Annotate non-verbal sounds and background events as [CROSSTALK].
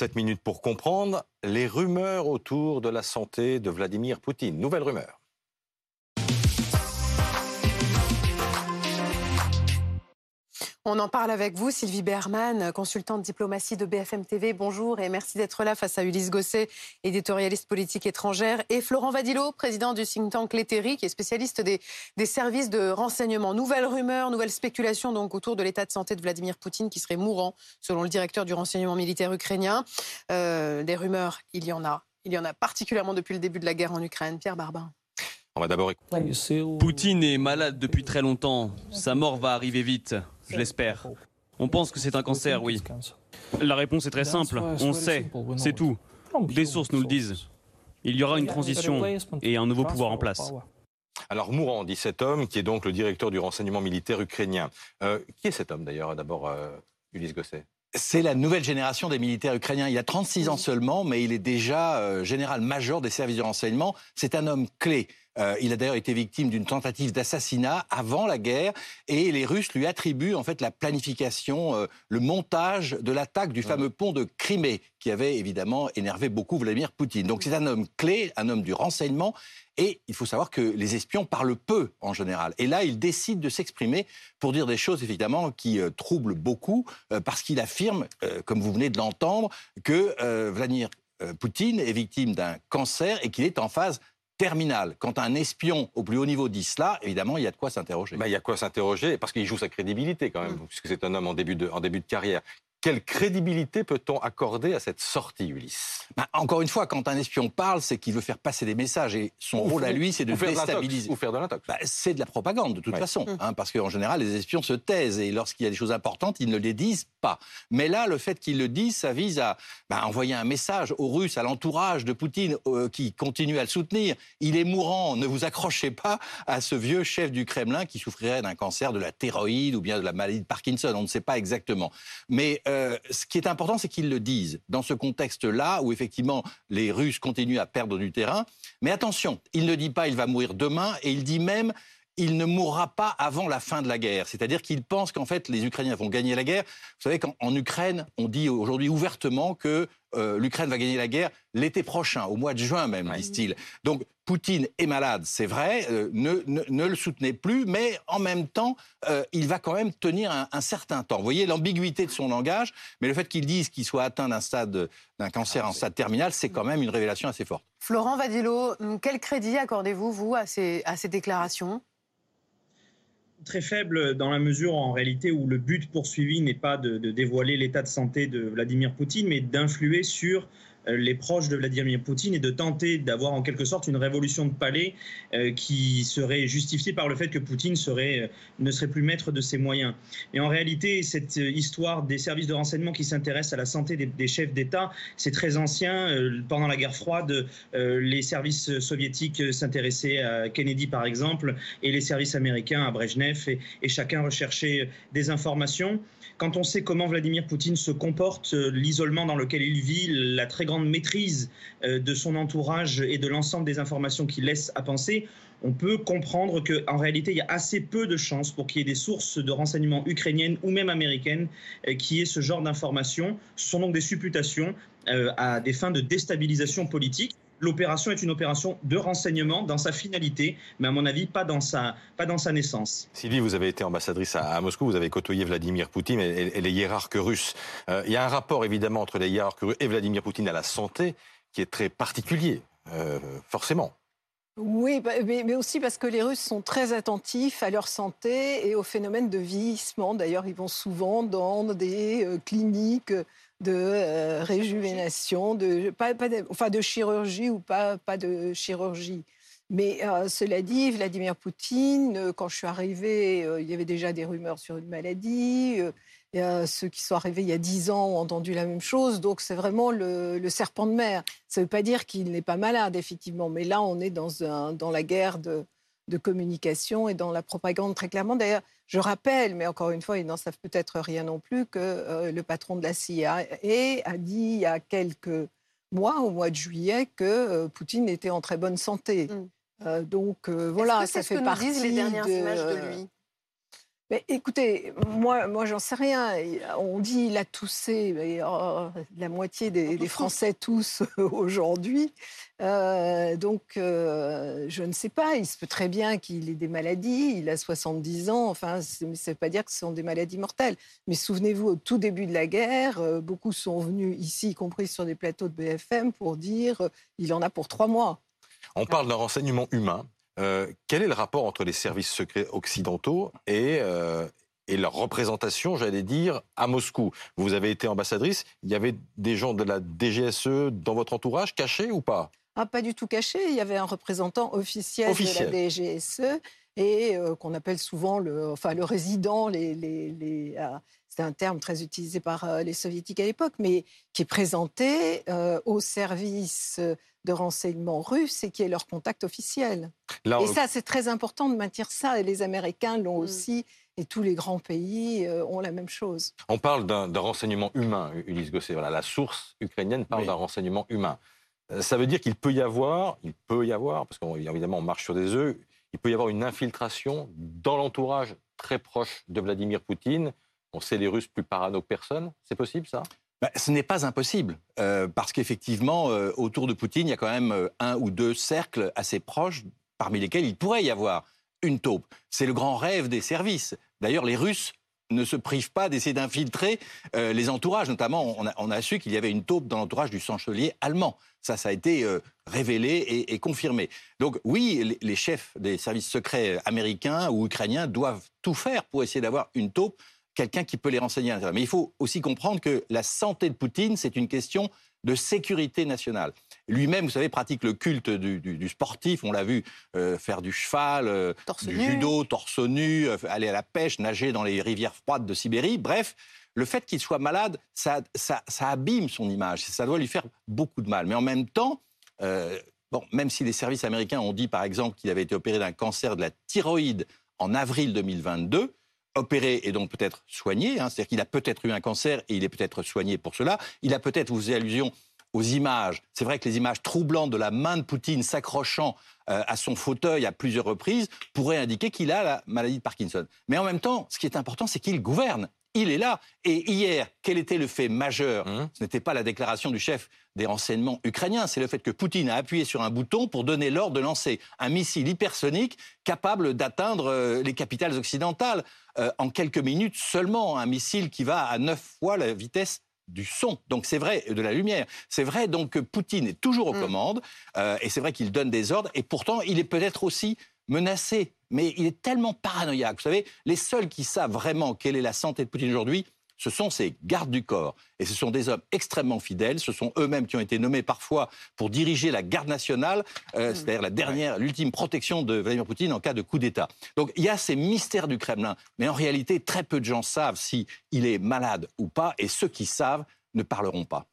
7 minutes pour comprendre les rumeurs autour de la santé de Vladimir Poutine. Nouvelle rumeur. On en parle avec vous, Sylvie Berman, consultante diplomatie de BFM TV. Bonjour et merci d'être là face à Ulysse Gosset, éditorialiste politique étrangère, et Florent Vadillo, président du think tank Leteri, qui est spécialiste des, services de renseignement. Nouvelles rumeurs, nouvelles spéculations donc autour de l'état de santé de Vladimir Poutine qui serait mourant, selon le directeur du renseignement militaire ukrainien. Euh, des rumeurs, il y en a. Il y en a particulièrement depuis le début de la guerre en Ukraine. Pierre Barbin. On va d'abord Poutine est malade depuis très longtemps. Sa mort va arriver vite je l'espère. On pense que c'est un cancer, oui. La réponse est très simple. On sait, c'est tout. Des sources nous le disent. Il y aura une transition et un nouveau pouvoir en place. Alors mourant, dit cet homme, qui est donc le directeur du renseignement militaire ukrainien. Euh, qui est cet homme d'ailleurs, d'abord, euh, Ulysse Gosset? C'est la nouvelle génération des militaires ukrainiens. Il a 36 ans seulement, mais il est déjà euh, général-major des services de renseignement. C'est un homme clé. Euh, il a d'ailleurs été victime d'une tentative d'assassinat avant la guerre et les Russes lui attribuent en fait la planification, euh, le montage de l'attaque du fameux pont de Crimée qui avait évidemment énervé beaucoup Vladimir Poutine. Donc c'est un homme clé, un homme du renseignement et il faut savoir que les espions parlent peu en général. Et là, il décide de s'exprimer pour dire des choses évidemment qui euh, troublent beaucoup parce qu'il affirme, comme vous venez de l'entendre, que Vladimir Poutine est victime d'un cancer et qu'il est en phase terminal. Quand un espion au plus haut niveau dit cela, évidemment, il y a de quoi s'interroger. Bah, il y a de quoi s'interroger, parce qu'il joue sa crédibilité quand même, mm. puisque c'est un homme en début de, en début de carrière. Quelle crédibilité peut-on accorder à cette sortie, Ulysse? Bah, Encore une fois, quand un espion parle, c'est qu'il veut faire passer des messages et son rôle à lui, c'est de déstabiliser. Ou faire de l'intox. Bah, c'est de la propagande, de toute façon, hum. hein, parce qu'en général, les espions se taisent et lorsqu'il y a des choses importantes, ils ne les disent pas. Mais là, le fait qu'ils le disent, ça vise à bah, envoyer un message aux Russes, à l'entourage de Poutine, euh, qui continue à le soutenir. Il est mourant, ne vous accrochez pas à ce vieux chef du Kremlin qui souffrirait d'un cancer de la thyroïde ou bien de la maladie de Parkinson. On ne sait pas exactement. Mais euh, ce qui est important, c'est qu'ils le disent. Dans ce contexte-là, où effectivement les Russes continuent à perdre du terrain. Mais attention, il ne dit pas il va mourir demain, et il dit même il ne mourra pas avant la fin de la guerre. C'est-à-dire qu'il pense qu'en fait, les Ukrainiens vont gagner la guerre. Vous savez qu'en Ukraine, on dit aujourd'hui ouvertement que euh, l'Ukraine va gagner la guerre l'été prochain, au mois de juin même, disent-ils. Donc Poutine est malade, c'est vrai, euh, ne, le soutenez plus, mais en même temps, euh, il va quand même tenir un, certain temps. Vous voyez l'ambiguïté de son langage, mais le fait qu'il dise qu'il soit atteint d'un stade, d'un cancer en stade terminal, c'est quand même une révélation assez forte. Florent Vadillo, quel crédit accordez-vous, vous, à ces déclarations? Très faible dans la mesure en réalité où le but poursuivi n'est pas de, de dévoiler l'état de santé de Vladimir Poutine, mais d'influer sur euh, les proches de Vladimir Poutine et de tenter d'avoir en quelque sorte une révolution de palais euh, qui serait justifiée par le fait que Poutine serait, euh, ne serait plus maître de ses moyens. Et en réalité, cette histoire des services de renseignement qui s'intéressent à la santé des, chefs d'État, c'est très ancien. pendant la guerre froide, les services soviétiques s'intéressaient à Kennedy par exemple et les services américains à Brezhnev et, et chacun recherchait des informations quand on sait comment Vladimir Poutine se comporte, euh, l'isolement dans lequel il vit, la très grande maîtrise euh, de son entourage et de l'ensemble des informations qu'il laisse à penser, on peut comprendre qu'en réalité, il y a assez peu de chances pour qu'il y ait des sources de renseignement ukrainiennes ou même américaines euh, qui aient ce genre d'informations. Ce sont donc des supputations à des fins de déstabilisation politique l'opération est une opération de renseignement dans sa finalité, mais à mon avis, pas dans sa, pas dans sa naissance. Sylvie, vous avez été ambassadrice à, Moscou, vous avez côtoyé Vladimir Poutine et, les hiérarques russes. Euh, il y a un rapport évidemment entre les hiérarques russes et Vladimir Poutine à la santé qui est très particulier, euh, forcément. Oui, bah, mais, aussi parce que les Russes sont très attentifs à leur santé et au phénomène de vieillissement. D'ailleurs, ils vont souvent dans des euh, cliniques de euh, réjuvénation, de, pas, enfin de chirurgie ou pas, pas de chirurgie. Mais euh, cela dit, Vladimir Poutine, euh, quand je suis arrivée, il y avait déjà des rumeurs sur une maladie. ceux qui sont arrivés il y a dix ans ont entendu la même chose. Donc c'est vraiment le, serpent de mer. Ça ne veut pas dire qu'il n'est pas malade, effectivement. Mais là, on est dans, un, dans la guerre de, de communication et dans la propagande très clairement. D'ailleurs, je rappelle, mais encore une fois, ils n'en savent peut-être rien non plus, que euh, le patron de la CIA a dit il y a quelques mois, au mois de juillet, que euh, Poutine était en très bonne santé. Mm. Euh, donc voilà, ça fait que partie disent les dernières images de lui? Mais écoutez, moi, moi j'en sais rien. On dit il a toussé, mais oh, la moitié des, Français toussent [LAUGHS] aujourd'hui. Euh, donc, euh, je ne sais pas. Il se peut très bien qu'il ait des maladies. Il a 70 ans. Enfin, ça ne veut pas dire que ce sont des maladies mortelles. Mais souvenez-vous, au tout début de la guerre, euh, beaucoup sont venus ici, y compris sur des plateaux de BFM, pour dire il en a pour trois mois. On parle d'un renseignement humain. Euh, quel est le rapport entre les services secrets occidentaux et, euh, et leur représentation, j'allais dire, à Moscou? Vous avez été ambassadrice, il y avait des gens de la DGSE dans votre entourage, cachés ou pas? Ah, Pas du tout cachés, il y avait un représentant officiel, de la DGSE et euh, qu'on appelle souvent le, enfin, le résident, les, les, les c'est un terme très utilisé par les soviétiques à l'époque, mais qui est présenté au service de renseignement russe et qui est leur contact officiel. et ça, c'est très important de maintenir ça. Et les Américains l'ont mm. aussi. Et tous les grands pays euh, ont la même chose. On parle d'un renseignement humain, Ulysse Gosset. Voilà, la source ukrainienne parle d'un renseignement humain. Euh, ça veut dire qu'il peut y avoir, il peut y avoir, parce qu'évidemment on marche sur des œufs, il peut y avoir une infiltration dans l'entourage très proche de Vladimir Poutine. On sait les Russes plus parano que personne. C'est possible ça? Bah, ce n'est pas impossible, euh, parce qu'effectivement, euh, autour de Poutine, il y a quand même euh, un ou deux cercles assez proches, parmi lesquels il pourrait y avoir une taupe. C'est le grand rêve des services. D'ailleurs, les Russes ne se privent pas d'essayer d'infiltrer les entourages. Notamment, on a, su qu'il y avait une taupe dans l'entourage du chancelier allemand. Ça, ça a été révélé et, confirmé. Donc oui, les, les, chefs des services secrets américains ou ukrainiens doivent tout faire pour essayer d'avoir une taupe quelqu'un qui peut les renseigner à l'intérieur. Mais il faut aussi comprendre que la santé de Poutine, c'est une question de sécurité nationale. Lui-même, vous savez, pratique le culte du, sportif. On l'a vu euh, faire du cheval, euh, du judo, torse nu, euh, aller à la pêche, nager dans les rivières froides de Sibérie. Bref, le fait qu'il soit malade, ça, ça, abîme son image. Ça doit lui faire beaucoup de mal. Mais en même temps, bon, même si les services américains ont dit, par exemple, qu'il avait été opéré d'un cancer de la thyroïde en avril 2022, opéré et donc peut-être soigné. Hein, C'est-à-dire qu'il a peut-être eu un cancer et il est peut-être soigné pour cela. Il a peut-être, vous faisiez allusion aux images. C'est vrai que les images troublantes de la main de Poutine s'accrochant euh, à son fauteuil à plusieurs reprises pourraient indiquer qu'il a la maladie de Parkinson. Mais en même temps, ce qui est important, c'est qu'il gouverne il est là. Et hier, quel était le fait majeur mmh. Ce n'était pas la déclaration du chef des renseignements ukrainiens, c'est le fait que Poutine a appuyé sur un bouton pour donner l'ordre de lancer un missile hypersonique capable d'atteindre euh, les capitales occidentales euh, en quelques minutes seulement. Un missile qui va à neuf fois la vitesse du son. Donc c'est vrai, de la lumière. C'est vrai donc que Poutine est toujours aux mmh. commandes euh, et c'est vrai qu'il donne des ordres et pourtant il est peut-être aussi menacé. Mais il est tellement paranoïaque. Vous savez, les seuls qui savent vraiment quelle est la santé de Poutine aujourd'hui, ce sont ces gardes du corps. Et ce sont des hommes extrêmement fidèles. Ce sont eux-mêmes qui ont été nommés parfois pour diriger la garde nationale, euh, mmh. c'est-à-dire la dernière, l'ultime protection de Vladimir Poutine en cas de coup d'État. Donc il y a ces mystères du Kremlin. Mais en réalité, très peu de gens savent s'il est malade ou pas. Et ceux qui savent ne parleront pas.